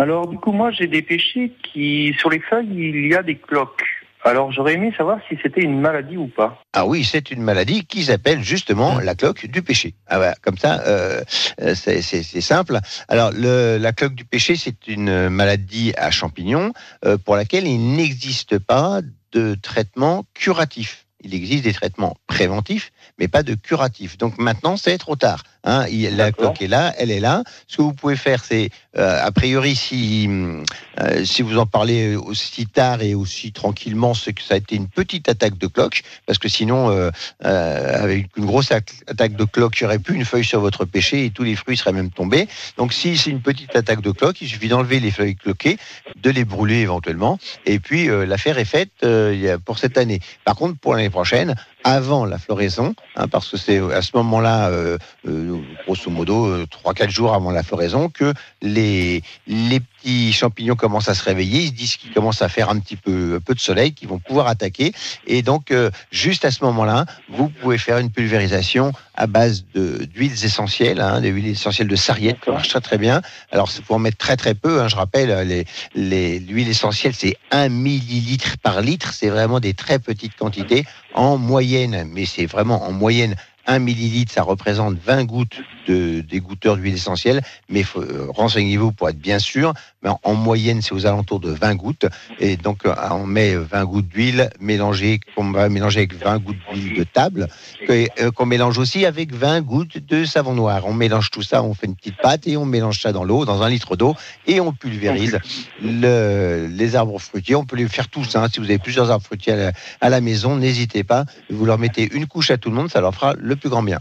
Alors, du coup, moi, j'ai des pêchers qui, sur les feuilles, il y a des cloques. Alors, j'aurais aimé savoir si c'était une maladie ou pas. Ah oui, c'est une maladie qui s'appelle justement la cloque du péché. Ah ouais, comme ça, euh, euh, c'est simple. Alors, la cloque du péché, c'est une maladie à champignons euh, pour laquelle il n'existe pas de traitement curatif. Il existe des traitements préventifs, mais pas de curatifs. Donc maintenant, c'est trop tard. Hein, il- la cloque est là, elle est là. Ce que vous pouvez faire, c'est, euh, a priori, si, euh, si vous en parlez aussi tard et aussi tranquillement, c'est que ça a été une petite attaque de cloque, parce que sinon, euh, euh, avec une grosse attaque de cloque, il n'y aurait plus une feuille sur votre pêcher et tous les fruits seraient même tombés. Donc si c'est une petite attaque de cloque, il suffit d'enlever les feuilles cloquées, de les brûler éventuellement, et puis euh, l'affaire est faite euh, il y a- pour cette année. Par contre, pour l'année prochaine, avant la floraison, hein, parce que c'est à ce moment-là, euh, euh, grosso modo, euh, 3-4 jours avant la floraison, que les, les petits champignons commencent à se réveiller, ils se disent qu'ils commencent à faire un petit peu, peu de soleil, qu'ils vont pouvoir attaquer. Et donc, euh, juste à ce moment-là, vous pouvez faire une pulvérisation à base d'huiles essentielles, hein, des huiles essentielles de sarriette, qui marche très très bien. Alors, il faut en mettre très très peu. hein, je rappelle, les les- l'huile essentielle, c'est 1 millilitre par litre. C'est vraiment des très petites quantités en moyenne, mais c'est vraiment en moyenne. 1 millilitre, ça représente 20 gouttes de d'égoutteur d'huile essentielle, mais euh, renseignez-vous pour être bien sûr. Mais en, en moyenne, c'est aux alentours de 20 gouttes. Et donc, euh, on met 20 gouttes d'huile mélangée, qu'on va mélanger avec 20 gouttes d'huile de table, euh, qu'on mélange aussi avec 20 gouttes de savon noir. On mélange tout ça, on fait une petite pâte et on mélange ça dans l'eau, dans un litre d'eau, et on pulvérise le- les arbres fruitiers. On peut les faire tous. hein. Si vous avez plusieurs arbres fruitiers à la, à la maison, n'hésitez pas. Vous leur mettez une couche à tout le monde, ça leur fera le plus grand bien.